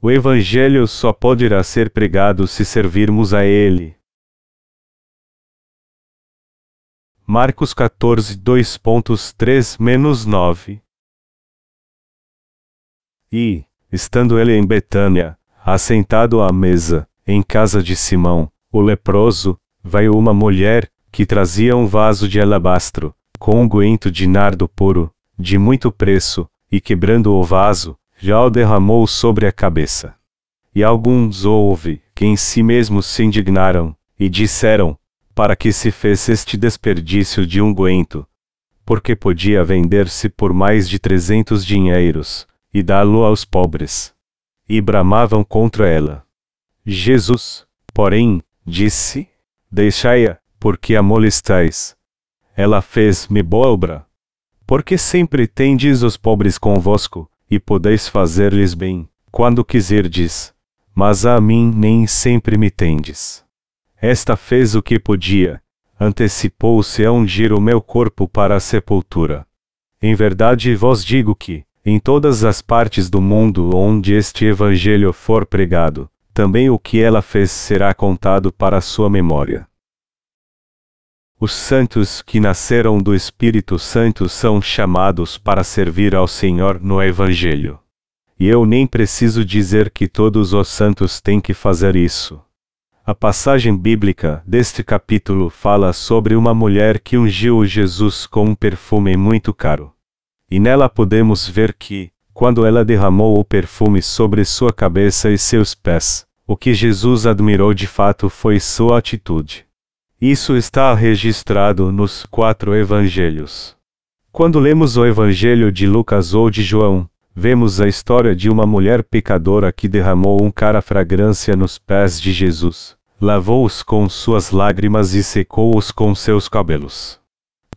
O Evangelho só poderá ser pregado se servirmos a Ele. Marcos 14, 2.3-9 E, estando ele em Betânia, assentado à mesa, em casa de Simão, o leproso, veio uma mulher, que trazia um vaso de alabastro, com unguento de nardo puro, de muito preço, e quebrando o vaso, já o derramou sobre a cabeça. E alguns houve, que em si mesmos se indignaram, e disseram, para que se fez este desperdício de unguento? Porque podia vender-se por mais de trezentos dinheiros, e dá-lo aos pobres. E bramavam contra ela. Jesus, porém, disse, deixai-a, porque a molestais. Ela fez-me boa obra. Porque sempre tendes os pobres convosco, e podeis fazer-lhes bem, quando quiserdes. Mas a mim nem sempre me tendes. Esta fez o que podia, antecipou-se a ungir o meu corpo para a sepultura. Em verdade vos digo que, em todas as partes do mundo onde este evangelho for pregado, também o que ela fez será contado para sua memória. Os santos que nasceram do Espírito Santo são chamados para servir ao Senhor no Evangelho. E eu nem preciso dizer que todos os santos têm que fazer isso. A passagem bíblica deste capítulo fala sobre uma mulher que ungiu Jesus com um perfume muito caro. E nela podemos ver que, quando ela derramou o perfume sobre sua cabeça e seus pés, o que Jesus admirou de fato foi sua atitude. Isso está registrado nos quatro evangelhos. Quando lemos o evangelho de Lucas ou de João, vemos a história de uma mulher pecadora que derramou um cara fragrância nos pés de Jesus, lavou-os com suas lágrimas e secou-os com seus cabelos.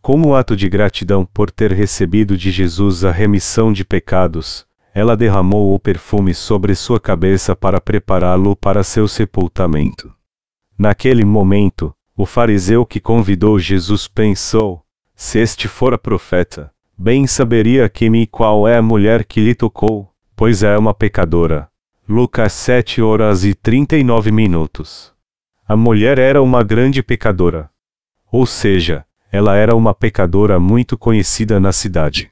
Como ato de gratidão por ter recebido de Jesus a remissão de pecados, ela derramou o perfume sobre sua cabeça para prepará-lo para seu sepultamento. Naquele momento, o fariseu que convidou Jesus pensou: se este fora profeta, bem saberia quem e qual é a mulher que lhe tocou, pois é uma pecadora. Lucas 7 horas e 39 minutos. A mulher era uma grande pecadora. Ou seja, ela era uma pecadora muito conhecida na cidade.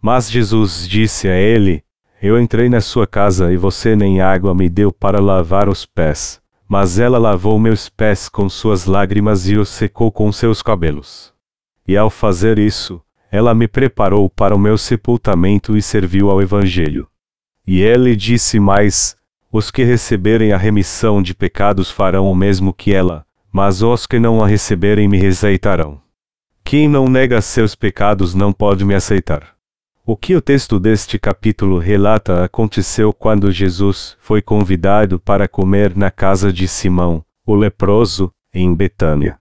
Mas Jesus disse a ele: Eu entrei na sua casa e você nem água me deu para lavar os pés mas ela lavou meus pés com suas lágrimas e os secou com seus cabelos. E ao fazer isso, ela me preparou para o meu sepultamento e serviu ao Evangelho. E ele disse mais: Os que receberem a remissão de pecados farão o mesmo que ela, mas os que não a receberem me rejeitarão. Quem não nega seus pecados não pode me aceitar. O que o texto deste capítulo relata aconteceu quando Jesus foi convidado para comer na casa de Simão, o leproso, em Betânia.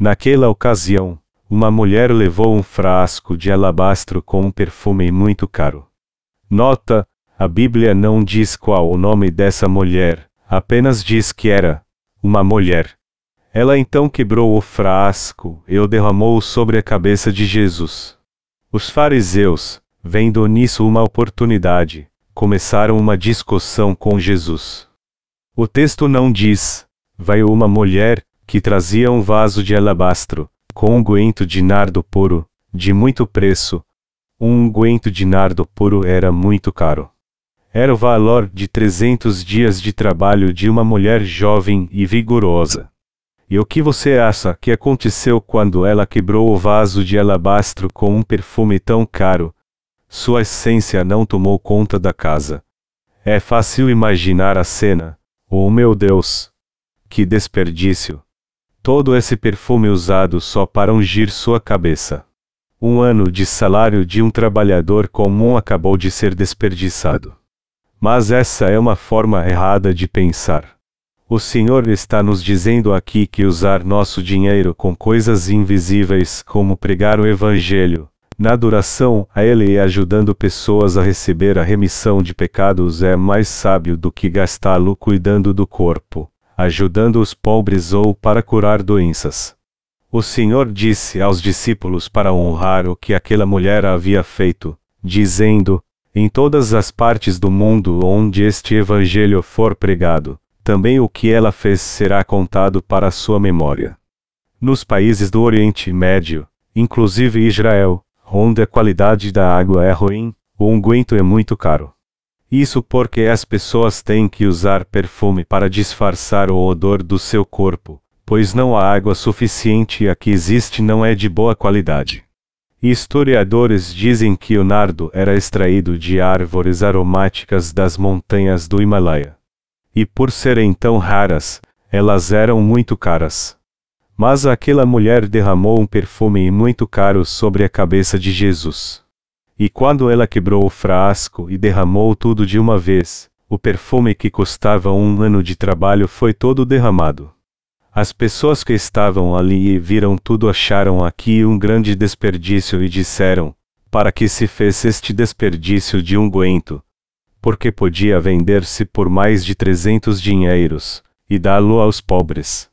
Naquela ocasião, uma mulher levou um frasco de alabastro com um perfume muito caro. Nota: a Bíblia não diz qual o nome dessa mulher, apenas diz que era uma mulher. Ela então quebrou o frasco e o derramou sobre a cabeça de Jesus. Os fariseus, Vendo nisso uma oportunidade, começaram uma discussão com Jesus. O texto não diz: Veio uma mulher, que trazia um vaso de alabastro, com unguento de nardo puro, de muito preço. Um unguento de nardo puro era muito caro. Era o valor de 300 dias de trabalho de uma mulher jovem e vigorosa. E o que você acha que aconteceu quando ela quebrou o vaso de alabastro com um perfume tão caro, sua essência não tomou conta da casa. É fácil imaginar a cena. Oh meu Deus! Que desperdício! Todo esse perfume usado só para ungir sua cabeça. Um ano de salário de um trabalhador comum acabou de ser desperdiçado. Mas essa é uma forma errada de pensar. O Senhor está nos dizendo aqui que usar nosso dinheiro com coisas invisíveis, como pregar o Evangelho, na adoração a Ele e ajudando pessoas a receber a remissão de pecados é mais sábio do que gastá-lo cuidando do corpo, ajudando os pobres ou para curar doenças. O Senhor disse aos discípulos para honrar o que aquela mulher havia feito, dizendo: em todas as partes do mundo onde este evangelho for pregado, também o que ela fez será contado para sua memória. Nos países do Oriente Médio, inclusive Israel, onde a qualidade da água é ruim, o unguento é muito caro. Isso porque as pessoas têm que usar perfume para disfarçar o odor do seu corpo, pois não há água suficiente e a que existe não é de boa qualidade. Historiadores dizem que o nardo era extraído de árvores aromáticas das montanhas do Himalaia. E por serem tão raras, elas eram muito caras. Mas aquela mulher derramou um perfume muito caro sobre a cabeça de Jesus. E quando ela quebrou o frasco e derramou tudo de uma vez, o perfume que custava um ano de trabalho foi todo derramado. As pessoas que estavam ali e viram tudo acharam aqui um grande desperdício e disseram: Para que se fez este desperdício de unguento? Porque podia vender-se por mais de trezentos dinheiros, e dá-lo aos pobres.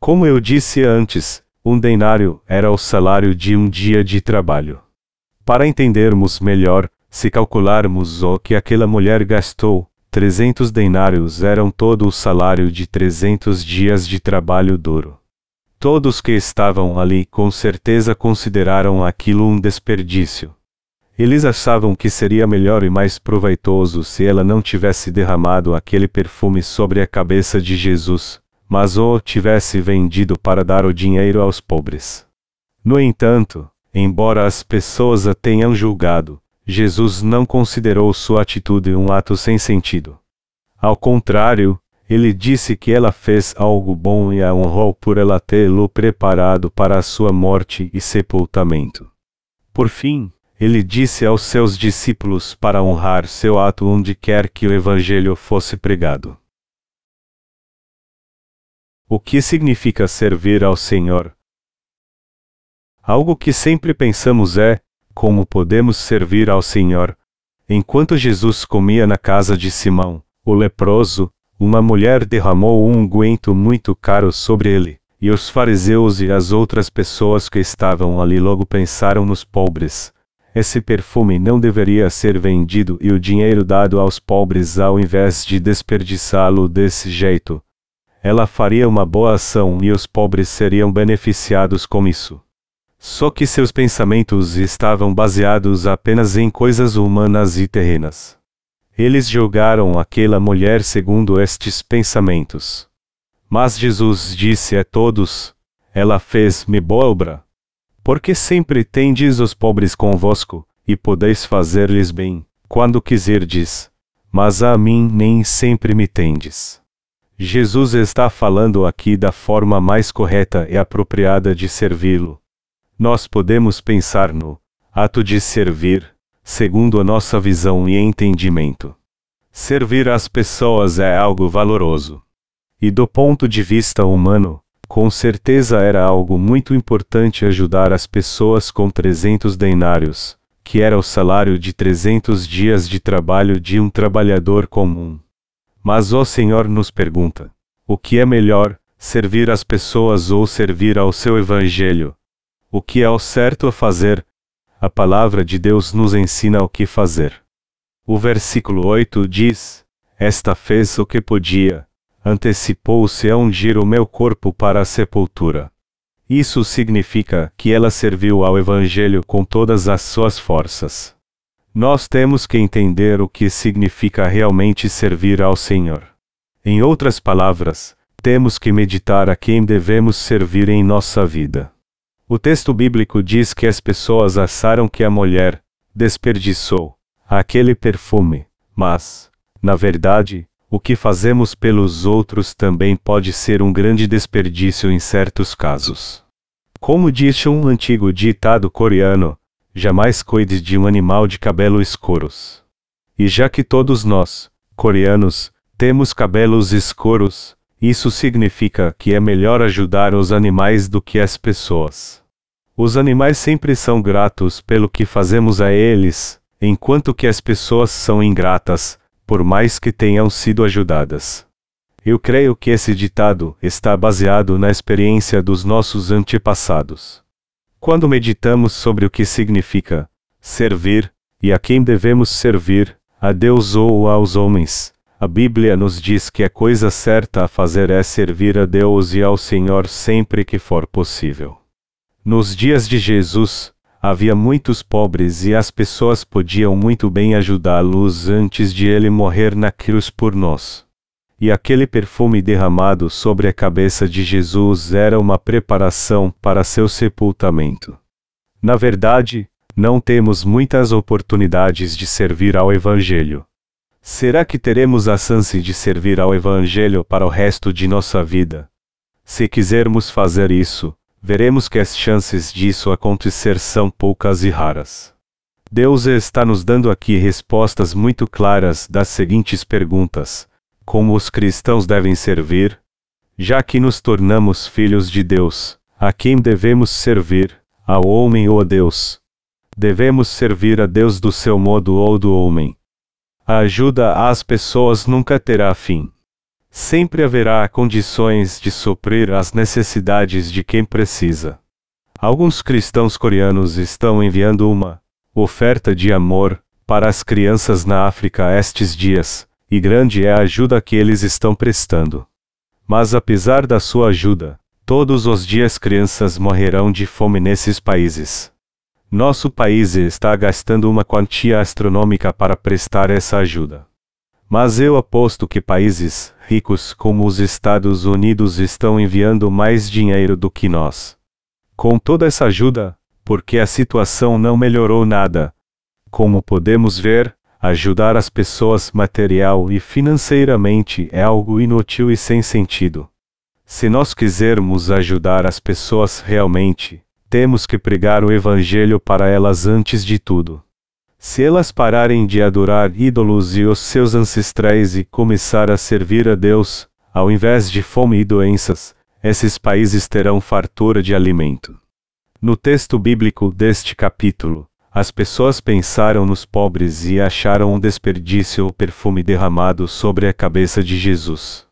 Como eu disse antes, um denário era o salário de um dia de trabalho. Para entendermos melhor, se calcularmos o que aquela mulher gastou, Trezentos denários eram todo o salário de trezentos dias de trabalho duro. Todos que estavam ali com certeza consideraram aquilo um desperdício. Eles achavam que seria melhor e mais proveitoso se ela não tivesse derramado aquele perfume sobre a cabeça de Jesus, mas o tivesse vendido para dar o dinheiro aos pobres. No entanto, embora as pessoas a tenham julgado, Jesus não considerou sua atitude um ato sem sentido. Ao contrário, ele disse que ela fez algo bom e a honrou por ela tê-lo preparado para a sua morte e sepultamento. Por fim, ele disse aos seus discípulos para honrar seu ato onde quer que o Evangelho fosse pregado. O que significa servir ao Senhor? Algo que sempre pensamos é: como podemos servir ao Senhor? Enquanto Jesus comia na casa de Simão, o leproso, uma mulher derramou um unguento muito caro sobre ele, e os fariseus e as outras pessoas que estavam ali logo pensaram nos pobres. Esse perfume não deveria ser vendido e o dinheiro dado aos pobres ao invés de desperdiçá-lo desse jeito. Ela faria uma boa ação e os pobres seriam beneficiados com isso. Só que seus pensamentos estavam baseados apenas em coisas humanas e terrenas. Eles julgaram aquela mulher segundo estes pensamentos. Mas Jesus disse a todos: Ela fez-me boa obra. Porque sempre tendes os pobres convosco, e podeis fazer-lhes bem, quando quiserdes. Mas a mim nem sempre me tendes. Jesus está falando aqui da forma mais correta e apropriada de servi-lo nós podemos pensar no ato de servir, segundo a nossa visão e entendimento. Servir as pessoas é algo valoroso. E do ponto de vista humano, com certeza era algo muito importante ajudar as pessoas com 300 denários, que era o salário de 300 dias de trabalho de um trabalhador comum. Mas o Senhor nos pergunta: o que é melhor, servir as pessoas ou servir ao seu evangelho? O que é o certo a fazer? A palavra de Deus nos ensina o que fazer. O versículo 8 diz: Esta fez o que podia, antecipou-se a ungir o meu corpo para a sepultura. Isso significa que ela serviu ao Evangelho com todas as suas forças. Nós temos que entender o que significa realmente servir ao Senhor. Em outras palavras, temos que meditar a quem devemos servir em nossa vida. O texto bíblico diz que as pessoas acharam que a mulher desperdiçou aquele perfume, mas, na verdade, o que fazemos pelos outros também pode ser um grande desperdício em certos casos. Como disse um antigo ditado coreano, jamais cuide de um animal de cabelo escuros. E já que todos nós, coreanos, temos cabelos escuros, isso significa que é melhor ajudar os animais do que as pessoas. Os animais sempre são gratos pelo que fazemos a eles, enquanto que as pessoas são ingratas, por mais que tenham sido ajudadas. Eu creio que esse ditado está baseado na experiência dos nossos antepassados. Quando meditamos sobre o que significa servir, E a quem devemos servir, a Deus ou aos homens? A Bíblia nos diz que a coisa certa a fazer é servir a Deus e ao Senhor sempre que for possível. Nos dias de Jesus, havia muitos pobres e as pessoas podiam muito bem ajudá-los antes de ele morrer na cruz por nós. E aquele perfume derramado sobre a cabeça de Jesus era uma preparação para seu sepultamento. Na verdade, não temos muitas oportunidades de servir ao Evangelho. Será que teremos a chance de servir ao Evangelho para o resto de nossa vida? Se quisermos fazer isso, veremos que as chances disso acontecer são poucas e raras. Deus está nos dando aqui respostas muito claras das seguintes perguntas: Como os cristãos devem servir? Já que nos tornamos filhos de Deus, a quem devemos servir? Ao homem ou a Deus? Devemos servir a Deus do seu modo ou do homem? A ajuda às pessoas nunca terá fim. Sempre haverá condições de suprir as necessidades de quem precisa. Alguns cristãos coreanos estão enviando uma oferta de amor para as crianças na África estes dias, e grande é a ajuda que eles estão prestando. Mas apesar da sua ajuda, todos os dias crianças morrerão de fome nesses países. Nosso país está gastando uma quantia astronômica para prestar essa ajuda. Mas eu aposto que países ricos como os Estados Unidos estão enviando mais dinheiro do que nós. Com toda essa ajuda, porque a situação não melhorou nada. Como podemos ver, ajudar as pessoas material e financeiramente é algo inútil e sem sentido. Se nós quisermos ajudar as pessoas realmente, temos que pregar o Evangelho para elas antes de tudo. Se elas pararem de adorar ídolos e os seus ancestrais e começar a servir a Deus, ao invés de fome e doenças, esses países terão fartura de alimento. No texto bíblico deste capítulo, as pessoas pensaram nos pobres e acharam um desperdício o perfume derramado sobre a cabeça de Jesus.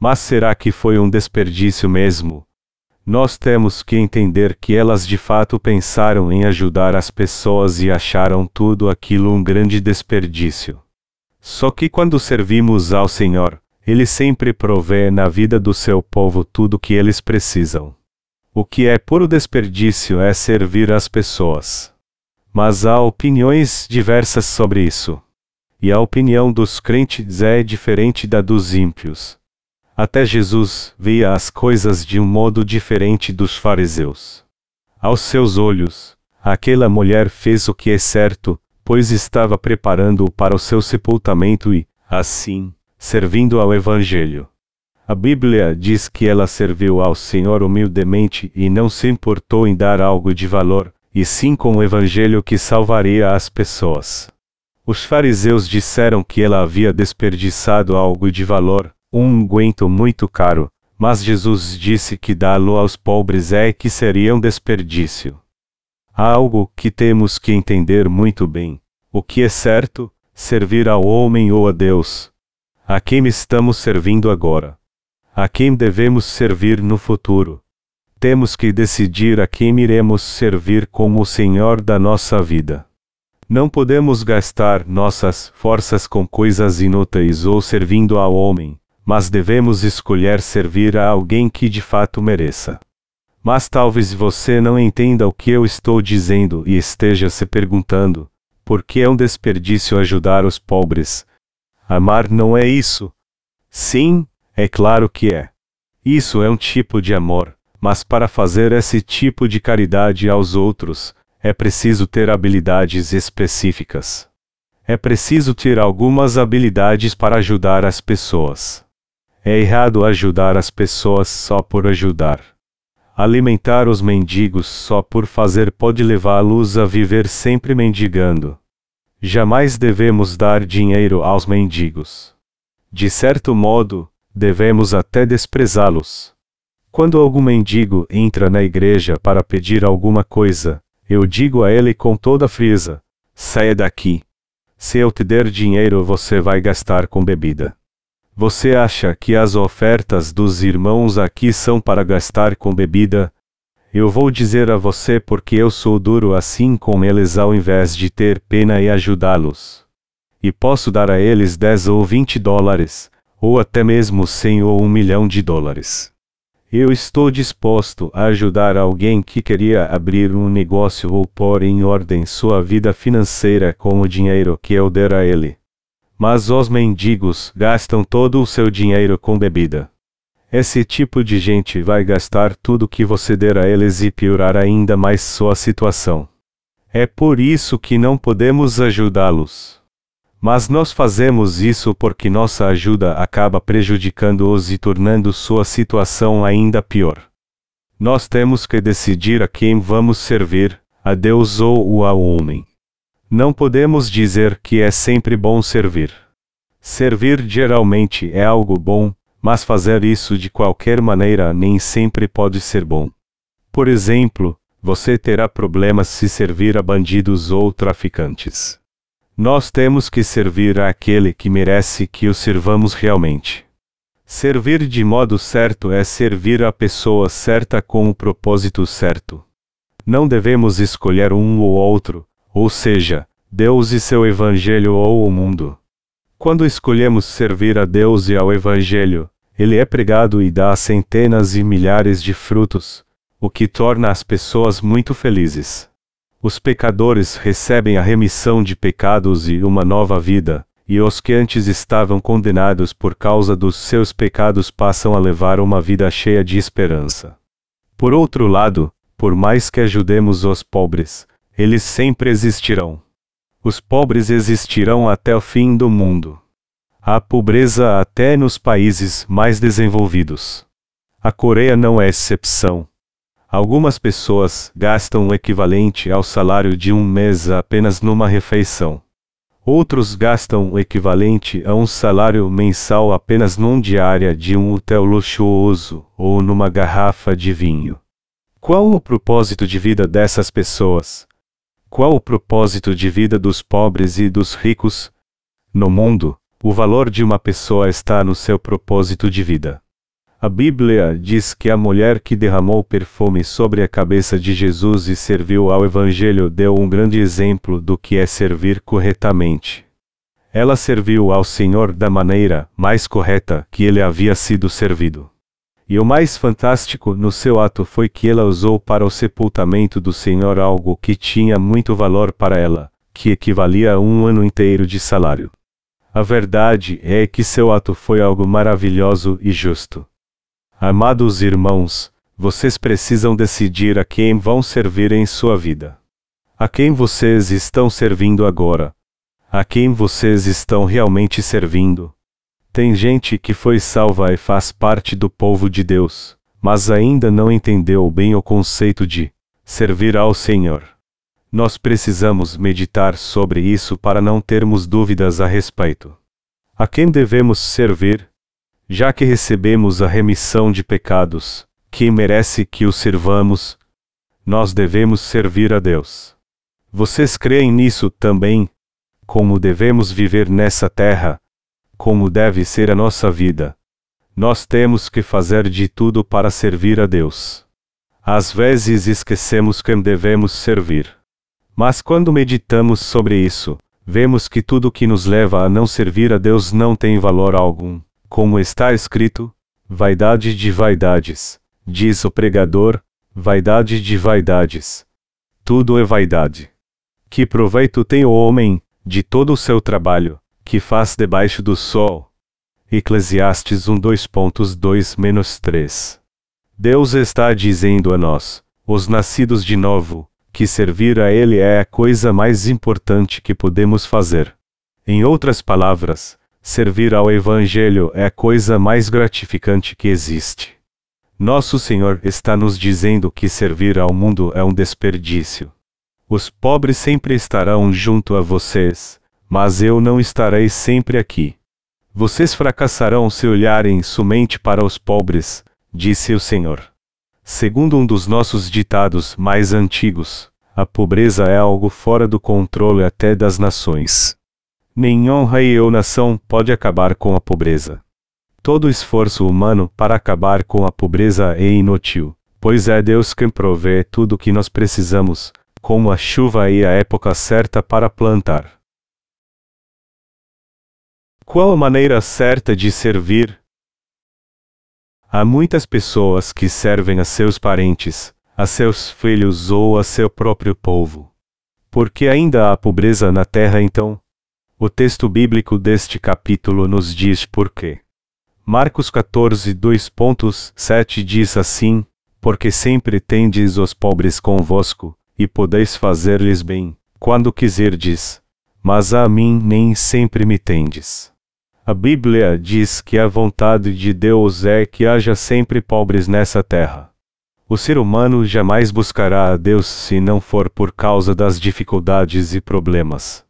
Mas será que foi um desperdício mesmo? Nós temos que entender que elas de fato pensaram em ajudar as pessoas e acharam tudo aquilo um grande desperdício. Só que quando servimos ao Senhor, Ele sempre provê na vida do seu povo tudo o que eles precisam. O que é puro desperdício é servir as pessoas. Mas há opiniões diversas sobre isso. E a opinião dos crentes é diferente da dos ímpios. Até Jesus via as coisas de um modo diferente dos fariseus. Aos seus olhos, aquela mulher fez o que é certo, pois estava preparando-o para o seu sepultamento e, assim, servindo ao Evangelho. A Bíblia diz que ela serviu ao Senhor humildemente e não se importou em dar algo de valor, e sim com o Evangelho que salvaria as pessoas. Os fariseus disseram que ela havia desperdiçado algo de valor, um unguento muito caro, mas Jesus disse que dá-lo aos pobres é que seria um desperdício. Há algo que temos que entender muito bem: o que é certo, servir ao homem ou a Deus. A quem estamos servindo agora? A quem devemos servir no futuro? Temos que decidir a quem iremos servir como o Senhor da nossa vida. Não podemos gastar nossas forças com coisas inúteis ou servindo ao homem, mas devemos escolher servir a alguém que de fato mereça. Mas talvez você não entenda o que eu estou dizendo e esteja se perguntando: por que é um desperdício ajudar os pobres? Amar não é isso? Sim, é claro que é. Isso é um tipo de amor, mas para fazer esse tipo de caridade aos outros, é preciso ter habilidades específicas. É preciso ter algumas habilidades para ajudar as pessoas. É errado ajudar as pessoas só por ajudar. Alimentar os mendigos só por fazer pode levá-los a viver sempre mendigando. Jamais devemos dar dinheiro aos mendigos. De certo modo, devemos até desprezá-los. Quando algum mendigo entra na igreja para pedir alguma coisa, eu digo a ele com toda frieza: saia daqui. Se eu te der dinheiro, você vai gastar com bebida. Você acha que as ofertas dos irmãos aqui são para gastar com bebida? Eu vou dizer a você porque eu sou duro assim com eles ao invés de ter pena e ajudá-los. E posso dar a eles 10 ou 20 dólares, ou até mesmo 100 ou um milhão de dólares. Eu estou disposto a ajudar alguém que queria abrir um negócio ou pôr em ordem sua vida financeira com o dinheiro que eu der a ele. Mas os mendigos gastam todo o seu dinheiro com bebida. Esse tipo de gente vai gastar tudo que você der a eles e piorar ainda mais sua situação. É por isso que não podemos ajudá-los. Mas nós fazemos isso porque nossa ajuda acaba prejudicando-os e tornando sua situação ainda pior. Nós temos que decidir a quem vamos servir, a Deus ou ao homem. Não podemos dizer que é sempre bom servir. Servir geralmente é algo bom, mas fazer isso de qualquer maneira nem sempre pode ser bom. Por exemplo, você terá problemas se servir a bandidos ou traficantes. Nós temos que servir àquele que merece que o servamos realmente. Servir de modo certo é servir a pessoa certa com o propósito certo. Não devemos escolher um ou outro, ou seja, Deus e seu Evangelho ou o mundo. Quando escolhemos servir a Deus e ao Evangelho, ele é pregado e dá centenas e milhares de frutos, o que torna as pessoas muito felizes. Os pecadores recebem a remissão de pecados e uma nova vida, e os que antes estavam condenados por causa dos seus pecados passam a levar uma vida cheia de esperança. Por outro lado, por mais que ajudemos os pobres, eles sempre existirão. Os pobres existirão até o fim do mundo. Há pobreza até nos países mais desenvolvidos. A Coreia não é exceção. Algumas pessoas gastam o equivalente ao salário de um mês apenas numa refeição. Outros gastam o equivalente a um salário mensal apenas num diária de um hotel luxuoso ou numa garrafa de vinho. Qual o propósito de vida dessas pessoas? Qual o propósito de vida dos pobres e dos ricos? No mundo, o valor de uma pessoa está no seu propósito de vida. A Bíblia diz que a mulher que derramou perfume sobre a cabeça de Jesus e serviu ao Evangelho deu um grande exemplo do que é servir corretamente. Ela serviu ao Senhor da maneira mais correta que ele havia sido servido. E o mais fantástico no seu ato foi que ela usou para o sepultamento do Senhor algo que tinha muito valor para ela, que equivalia a um ano inteiro de salário. A verdade é que seu ato foi algo maravilhoso e justo. Amados irmãos, vocês precisam decidir a quem vão servir em sua vida. A quem vocês estão servindo agora? A quem vocês estão realmente servindo? Tem gente que foi salva e faz parte do povo de Deus, mas ainda não entendeu bem o conceito de servir ao Senhor. Nós precisamos meditar sobre isso para não termos dúvidas a respeito. A quem devemos servir? Já que recebemos a remissão de pecados, quem merece que o servamos? Nós devemos servir a Deus. Vocês creem nisso também? Como devemos viver nessa terra? como deve ser a nossa vida. Nós temos que fazer de tudo para servir a Deus. Às vezes esquecemos quem devemos servir. Mas quando meditamos sobre isso, vemos que tudo que nos leva a não servir a Deus não tem valor algum. Como está escrito: vaidade de vaidades, diz o pregador, vaidade de vaidades. Tudo é vaidade. Que proveito tem o homem, de todo o seu trabalho, que faz debaixo do sol. Eclesiastes 1 2.2-3 Deus está dizendo a nós, os nascidos de novo, que servir a Ele é a coisa mais importante que podemos fazer. Em outras palavras, servir ao Evangelho é a coisa mais gratificante que existe. Nosso Senhor está nos dizendo que servir ao mundo é um desperdício. Os pobres sempre estarão junto a vocês, mas eu não estarei sempre aqui. Vocês fracassarão se olharem somente para os pobres, disse o Senhor. Segundo um dos nossos ditados mais antigos, a pobreza é algo fora do controle até das nações. Nenhum rei ou nação pode acabar com a pobreza. Todo esforço humano para acabar com a pobreza é inútil, pois é Deus quem provê tudo o que nós precisamos, como a chuva e a época certa para plantar. Qual a maneira certa de servir? Há muitas pessoas que servem a seus parentes, a seus filhos ou a seu próprio povo. Porque ainda há pobreza na terra então? O texto bíblico deste capítulo nos diz por quê. Marcos 14, 2.7 diz assim: Porque sempre tendes os pobres convosco, e podeis fazer-lhes bem, quando quiserdes, mas a mim nem sempre me tendes. A Bíblia diz que a vontade de Deus é que haja sempre pobres nessa terra. O ser humano jamais buscará a Deus se não for por causa das dificuldades e problemas.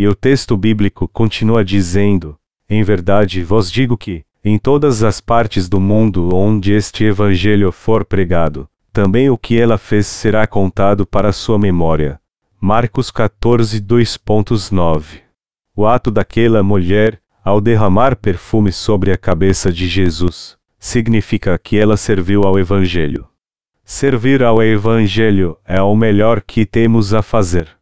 E o texto bíblico continua dizendo: Em verdade vos digo que, em todas as partes do mundo onde este evangelho for pregado, também o que ela fez será contado para sua memória. Marcos 14, 2.9 O ato daquela mulher, ao derramar perfume sobre a cabeça de Jesus, significa que ela serviu ao Evangelho. Servir ao Evangelho é o melhor que temos a fazer.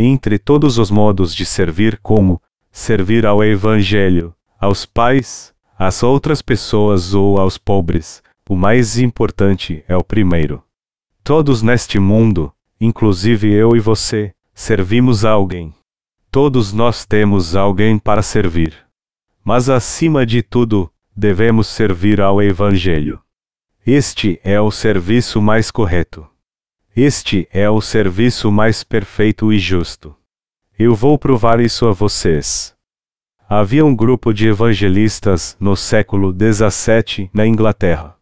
Entre todos os modos de servir, como servir ao Evangelho, aos pais, às outras pessoas ou aos pobres, o mais importante é o primeiro. Todos neste mundo, inclusive eu e você, servimos a alguém. Todos nós temos alguém para servir. Mas acima de tudo, devemos servir ao Evangelho. Este é o serviço mais correto. Este é o serviço mais perfeito e justo. Eu vou provar isso a vocês. Havia um grupo de evangelistas no século XVII na Inglaterra.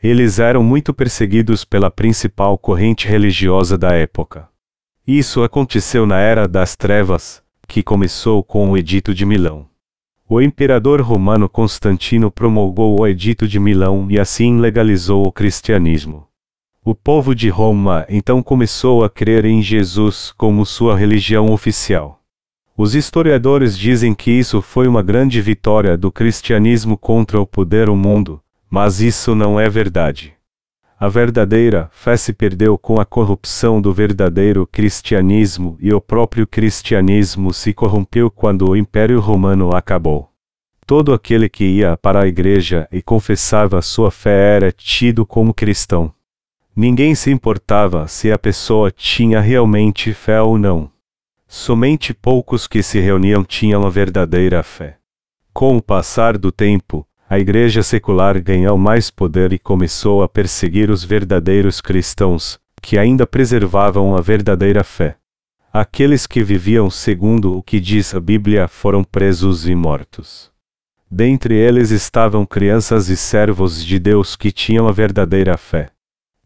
Eles eram muito perseguidos pela principal corrente religiosa da época. Isso aconteceu na Era das Trevas, que começou com o Edito de Milão. O imperador romano Constantino promulgou o Edito de Milão e assim legalizou o cristianismo. O povo de Roma então começou a crer em Jesus como sua religião oficial. Os historiadores dizem que isso foi uma grande vitória do cristianismo contra o poder do mundo, mas isso não é verdade. A verdadeira fé se perdeu com a corrupção do verdadeiro cristianismo e o próprio cristianismo se corrompeu quando o Império Romano acabou. Todo aquele que ia para a igreja e confessava sua fé era tido como cristão. Ninguém se importava se a pessoa tinha realmente fé ou não. Somente poucos que se reuniam tinham a verdadeira fé. Com o passar do tempo, a igreja secular ganhou mais poder e começou a perseguir os verdadeiros cristãos, que ainda preservavam a verdadeira fé. Aqueles que viviam segundo o que diz a Bíblia foram presos e mortos. Dentre eles estavam crianças e servos de Deus que tinham a verdadeira fé.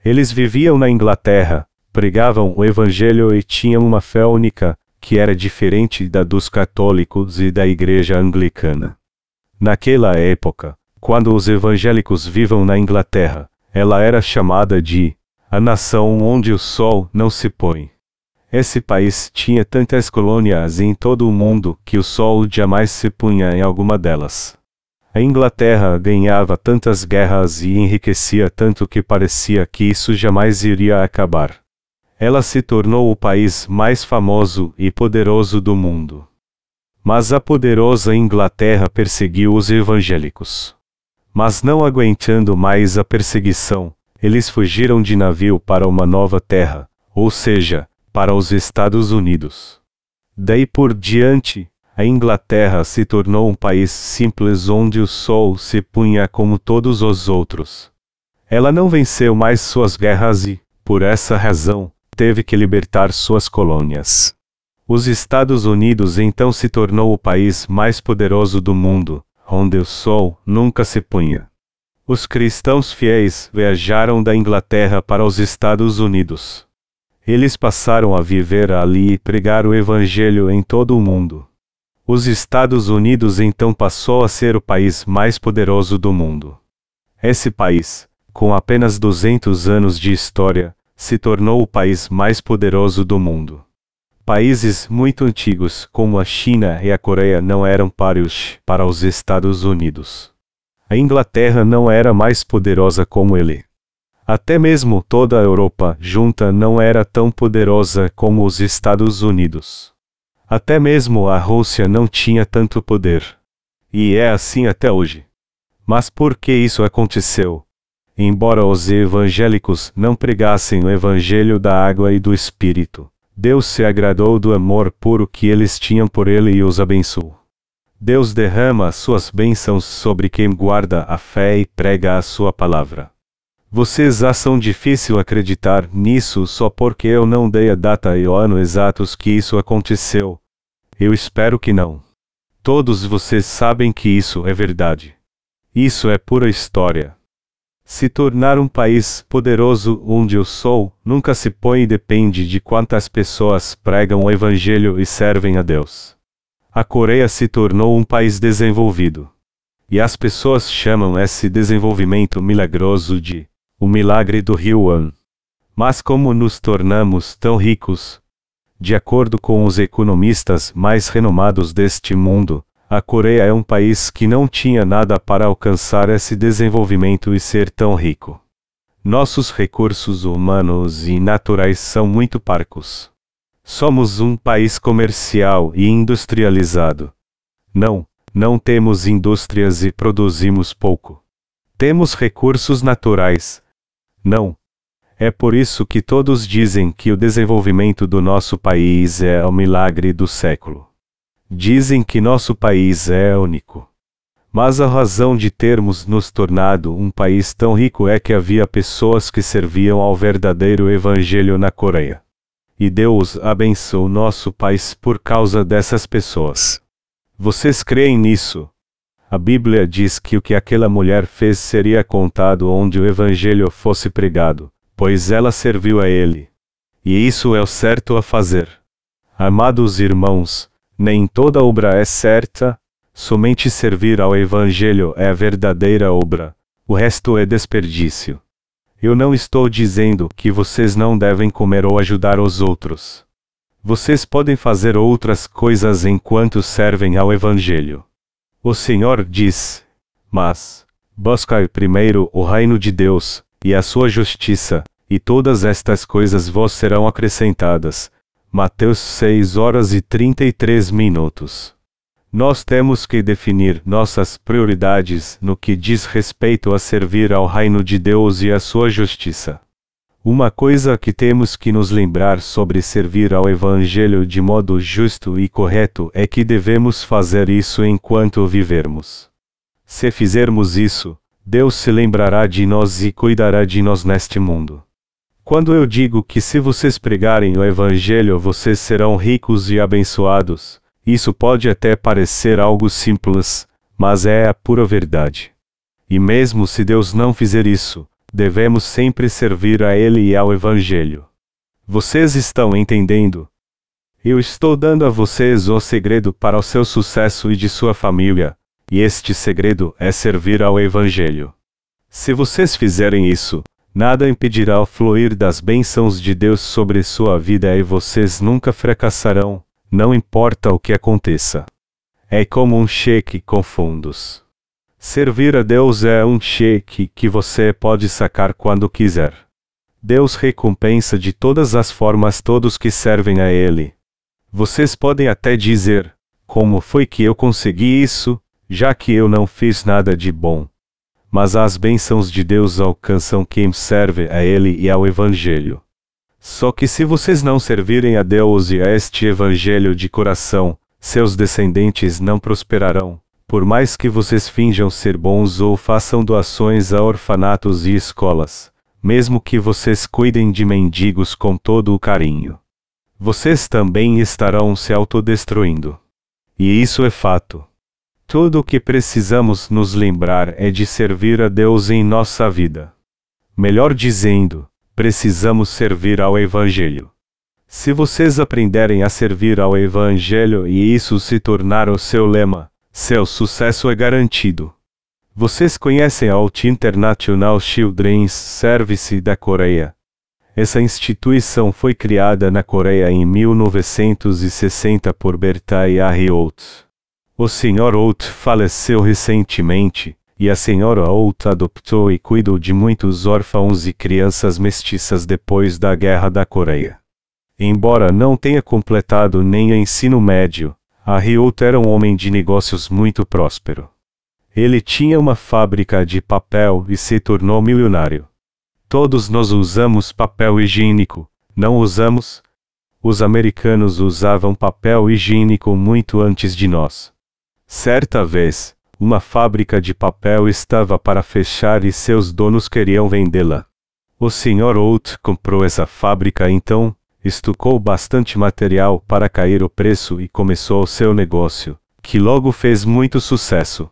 Eles viviam na Inglaterra, pregavam o Evangelho e tinham uma fé única, que era diferente da dos católicos e da Igreja Anglicana. Naquela época, quando os evangélicos vivam na Inglaterra, ela era chamada de a nação onde o sol não se põe. Esse país tinha tantas colônias em todo o mundo que o sol jamais se punha em alguma delas. A Inglaterra ganhava tantas guerras e enriquecia tanto que parecia que isso jamais iria acabar. Ela se tornou o país mais famoso e poderoso do mundo. Mas a poderosa Inglaterra perseguiu os evangélicos. Mas não aguentando mais a perseguição, eles fugiram de navio para uma nova terra, ou seja, para os Estados Unidos. Daí por diante, a Inglaterra se tornou um país simples onde o sol se punha como todos os outros. Ela não venceu mais suas guerras e, por essa razão, teve que libertar suas colônias. Os Estados Unidos então se tornou o país mais poderoso do mundo, onde o sol nunca se punha. Os cristãos fiéis viajaram da Inglaterra para os Estados Unidos. Eles passaram a viver ali e pregar o Evangelho em todo o mundo. Os Estados Unidos então passou a ser o país mais poderoso do mundo. Esse país, com apenas 200 anos de história, se tornou o país mais poderoso do mundo. Países muito antigos, como a China e a Coreia, não eram páreos para os Estados Unidos. A Inglaterra não era mais poderosa como ele. Até mesmo toda a Europa junta não era tão poderosa como os Estados Unidos. Até mesmo a Rússia não tinha tanto poder. E é assim até hoje. Mas por que isso aconteceu? Embora os evangélicos não pregassem o evangelho da água e do Espírito, Deus se agradou do amor puro que eles tinham por ele e os abençoou. Deus derrama suas bênçãos sobre quem guarda a fé e prega a sua palavra. Vocês acham difícil acreditar nisso só porque eu não dei a data e o ano exatos que isso aconteceu? Eu espero que não. Todos vocês sabem que isso é verdade. Isso é pura história. Se tornar um país poderoso onde eu sou, nunca se põe e depende de quantas pessoas pregam o Evangelho e servem a Deus. A Coreia se tornou um país desenvolvido. E as pessoas chamam esse desenvolvimento milagroso de o milagre do Rio An. Mas como nos tornamos tão ricos? De acordo com os economistas mais renomados deste mundo, a Coreia é um país que não tinha nada para alcançar esse desenvolvimento e ser tão rico. Nossos recursos humanos e naturais são muito parcos. Somos um país comercial e industrializado. Não, não temos indústrias e produzimos pouco. Temos recursos naturais, não. É por isso que todos dizem que o desenvolvimento do nosso país é o milagre do século. Dizem que nosso país é único. Mas a razão de termos nos tornado um país tão rico é que havia pessoas que serviam ao verdadeiro Evangelho na Coreia. E Deus abençoou nosso país por causa dessas pessoas. Vocês creem nisso? A Bíblia diz que o que aquela mulher fez seria contado onde o Evangelho fosse pregado, pois ela serviu a ele. E isso é o certo a fazer. Amados irmãos, nem toda obra é certa, somente servir ao Evangelho é a verdadeira obra, o resto é desperdício. Eu não estou dizendo que vocês não devem comer ou ajudar os outros. Vocês podem fazer outras coisas enquanto servem ao Evangelho. O Senhor diz: Mas, buscai primeiro o reino de Deus, e a sua justiça, e todas estas coisas vos serão acrescentadas. Mateus 6 horas e 33 minutos. Nós temos que definir nossas prioridades no que diz respeito a servir ao reino de Deus e a sua justiça. Uma coisa que temos que nos lembrar sobre servir ao Evangelho de modo justo e correto é que devemos fazer isso enquanto vivermos. Se fizermos isso, Deus se lembrará de nós e cuidará de nós neste mundo. Quando eu digo que se vocês pregarem o Evangelho vocês serão ricos e abençoados, isso pode até parecer algo simples, mas é a pura verdade. E mesmo se Deus não fizer isso, devemos sempre servir a Ele e ao Evangelho. Vocês estão entendendo? Eu estou dando a vocês o segredo para o seu sucesso e de sua família, e este segredo é servir ao Evangelho. Se vocês fizerem isso, nada impedirá o fluir das bênçãos de Deus sobre sua vida e vocês nunca fracassarão, não importa o que aconteça. É como um cheque com fundos. Servir a Deus é um cheque que você pode sacar quando quiser. Deus recompensa de todas as formas todos que servem a Ele. Vocês podem até dizer: Como foi que eu consegui isso, já que eu não fiz nada de bom? Mas as bênçãos de Deus alcançam quem serve a Ele e ao Evangelho. Só que se vocês não servirem a Deus e a este Evangelho de coração, seus descendentes não prosperarão por mais que vocês finjam ser bons ou façam doações a orfanatos e escolas, mesmo que vocês cuidem de mendigos com todo o carinho, vocês também estarão se autodestruindo. E isso é fato. Tudo o que precisamos nos lembrar é de servir a Deus em nossa vida. Melhor dizendo, precisamos servir ao Evangelho. Se vocês aprenderem a servir ao Evangelho e isso se tornar o seu lema, seu sucesso é garantido. Vocês conhecem a Alt International Children's Service da Coreia. Essa instituição foi criada na Coreia em 1960 por Bertai Ahi Out. O Sr. Out faleceu recentemente, e a senhora Out adoptou e cuidou de muitos órfãos e crianças mestiças depois da Guerra da Coreia. Embora não tenha completado nem o ensino médio, a Riot era um homem de negócios muito próspero. Ele tinha uma fábrica de papel e se tornou milionário. Todos nós usamos papel higiênico, não usamos? Os americanos usavam papel higiênico muito antes de nós. Certa vez, uma fábrica de papel estava para fechar e seus donos queriam vendê-la. O Sr. Oat comprou essa fábrica então, estucou bastante material para cair o preço e começou o seu negócio, que logo fez muito sucesso.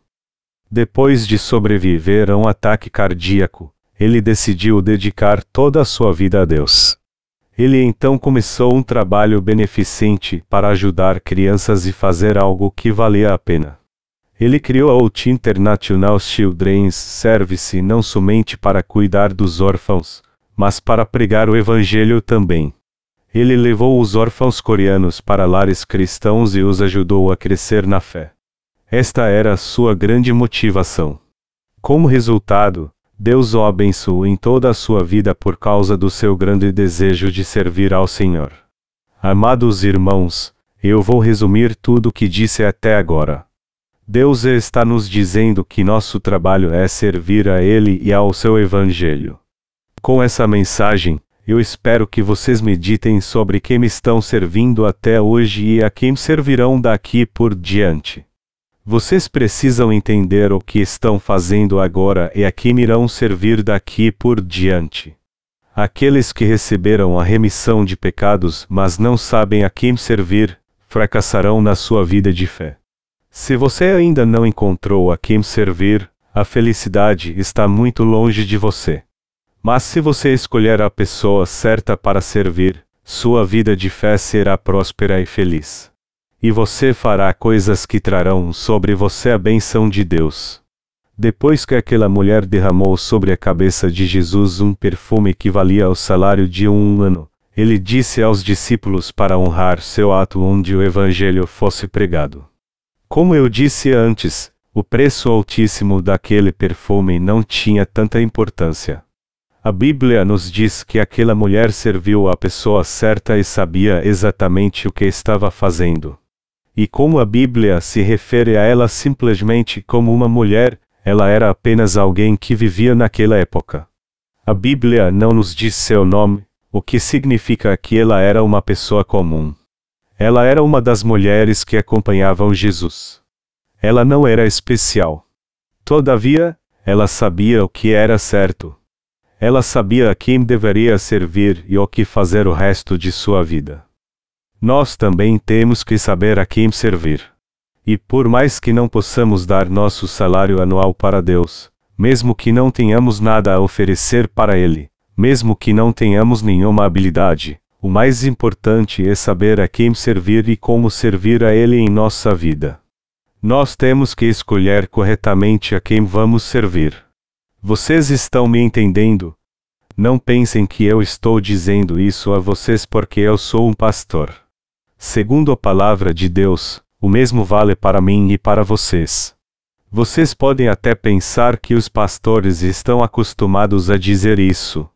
Depois de sobreviver a um ataque cardíaco, ele decidiu dedicar toda a sua vida a Deus. Ele então começou um trabalho beneficente para ajudar crianças e fazer algo que valia a pena. Ele criou a OUT International Children's Service não somente para cuidar dos órfãos, mas para pregar o Evangelho também. Ele levou os órfãos coreanos para lares cristãos e os ajudou a crescer na fé. Esta era a sua grande motivação. Como resultado, Deus o abençoou em toda a sua vida por causa do seu grande desejo de servir ao Senhor. Amados irmãos, eu vou resumir tudo o que disse até agora. Deus está nos dizendo que nosso trabalho é servir a Ele e ao seu Evangelho. Com essa mensagem, eu espero que vocês meditem sobre quem me estão servindo até hoje e a quem servirão daqui por diante. Vocês precisam entender o que estão fazendo agora e a quem irão servir daqui por diante. Aqueles que receberam a remissão de pecados, mas não sabem a quem servir, fracassarão na sua vida de fé. Se você ainda não encontrou a quem servir, a felicidade está muito longe de você. Mas se você escolher a pessoa certa para servir, sua vida de fé será próspera e feliz. E você fará coisas que trarão sobre você a benção de Deus. Depois que aquela mulher derramou sobre a cabeça de Jesus um perfume que valia o salário de um ano, ele disse aos discípulos para honrar seu ato onde o evangelho fosse pregado. Como eu disse antes, o preço altíssimo daquele perfume não tinha tanta importância. A Bíblia nos diz que aquela mulher serviu a pessoa certa e sabia exatamente o que estava fazendo. E como a Bíblia se refere a ela simplesmente como uma mulher, ela era apenas alguém que vivia naquela época. A Bíblia não nos diz seu nome, o que significa que ela era uma pessoa comum. Ela era uma das mulheres que acompanhavam Jesus. Ela não era especial. Todavia, ela sabia o que era certo. Ela sabia a quem deveria servir e o que fazer o resto de sua vida. Nós também temos que saber a quem servir. E por mais que não possamos dar nosso salário anual para Deus, mesmo que não tenhamos nada a oferecer para Ele, mesmo que não tenhamos nenhuma habilidade, o mais importante é saber a quem servir e como servir a Ele em nossa vida. Nós temos que escolher corretamente a quem vamos servir. Vocês estão me entendendo? Não pensem que eu estou dizendo isso a vocês porque eu sou um pastor. Segundo a palavra de Deus, o mesmo vale para mim e para vocês. Vocês podem até pensar que os pastores estão acostumados a dizer isso.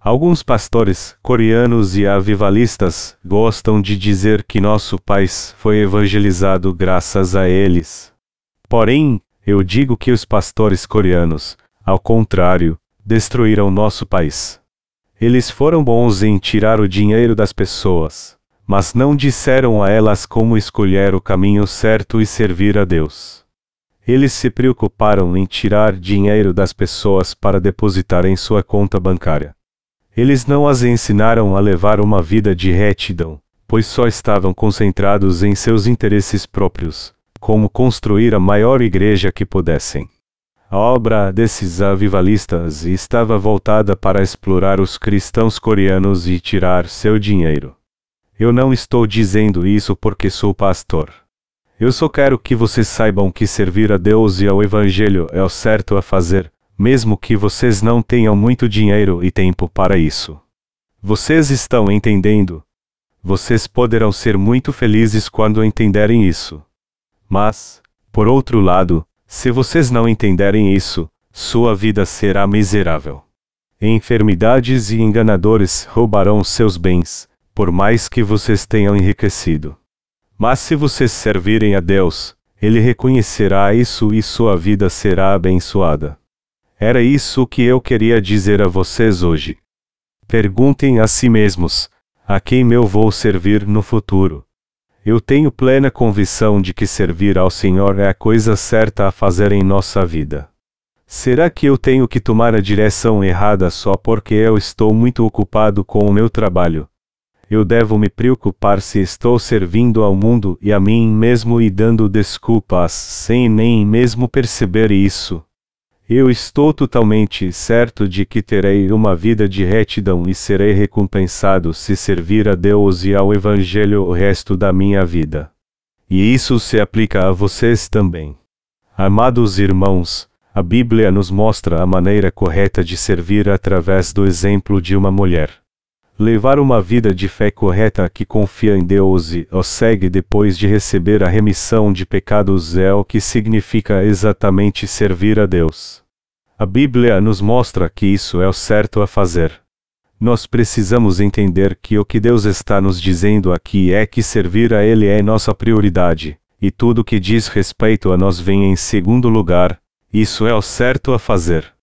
Alguns pastores, coreanos e avivalistas, gostam de dizer que nosso país foi evangelizado graças a eles. Porém, eu digo que os pastores coreanos, ao contrário, destruíram nosso país. Eles foram bons em tirar o dinheiro das pessoas, mas não disseram a elas como escolher o caminho certo e servir a Deus. Eles se preocuparam em tirar dinheiro das pessoas para depositar em sua conta bancária. Eles não as ensinaram a levar uma vida de retidão, pois só estavam concentrados em seus interesses próprios, como construir a maior igreja que pudessem. A obra desses avivalistas estava voltada para explorar os cristãos coreanos e tirar seu dinheiro. Eu não estou dizendo isso porque sou pastor. Eu só quero que vocês saibam que servir a Deus e ao Evangelho é o certo a fazer, mesmo que vocês não tenham muito dinheiro e tempo para isso. Vocês estão entendendo? Vocês poderão ser muito felizes quando entenderem isso. Mas, por outro lado, Se vocês não entenderem isso, sua vida será miserável. Enfermidades e enganadores roubarão seus bens, por mais que vocês tenham enriquecido. Mas se vocês servirem a Deus, Ele reconhecerá isso e sua vida será abençoada. Era isso que eu queria dizer a vocês hoje. Perguntem a si mesmos: a quem eu vou servir no futuro? Eu tenho plena convicção de que servir ao Senhor é a coisa certa a fazer em nossa vida. Será que eu tenho que tomar a direção errada só porque eu estou muito ocupado com o meu trabalho? Eu devo me preocupar se estou servindo ao mundo e a mim mesmo e dando desculpas sem nem mesmo perceber isso. Eu estou totalmente certo de que terei uma vida de retidão e serei recompensado se servir a Deus e ao Evangelho o resto da minha vida. E isso se aplica a vocês também. Amados irmãos, a Bíblia nos mostra a maneira correta de servir através do exemplo de uma mulher. Levar uma vida de fé correta que confia em Deus e o segue depois de receber a remissão de pecados é o que significa exatamente servir a Deus. A Bíblia nos mostra que isso é o certo a fazer. Nós precisamos entender que o que Deus está nos dizendo aqui é que servir a Ele é nossa prioridade, e tudo que diz respeito a nós vem em segundo lugar, isso é o certo a fazer.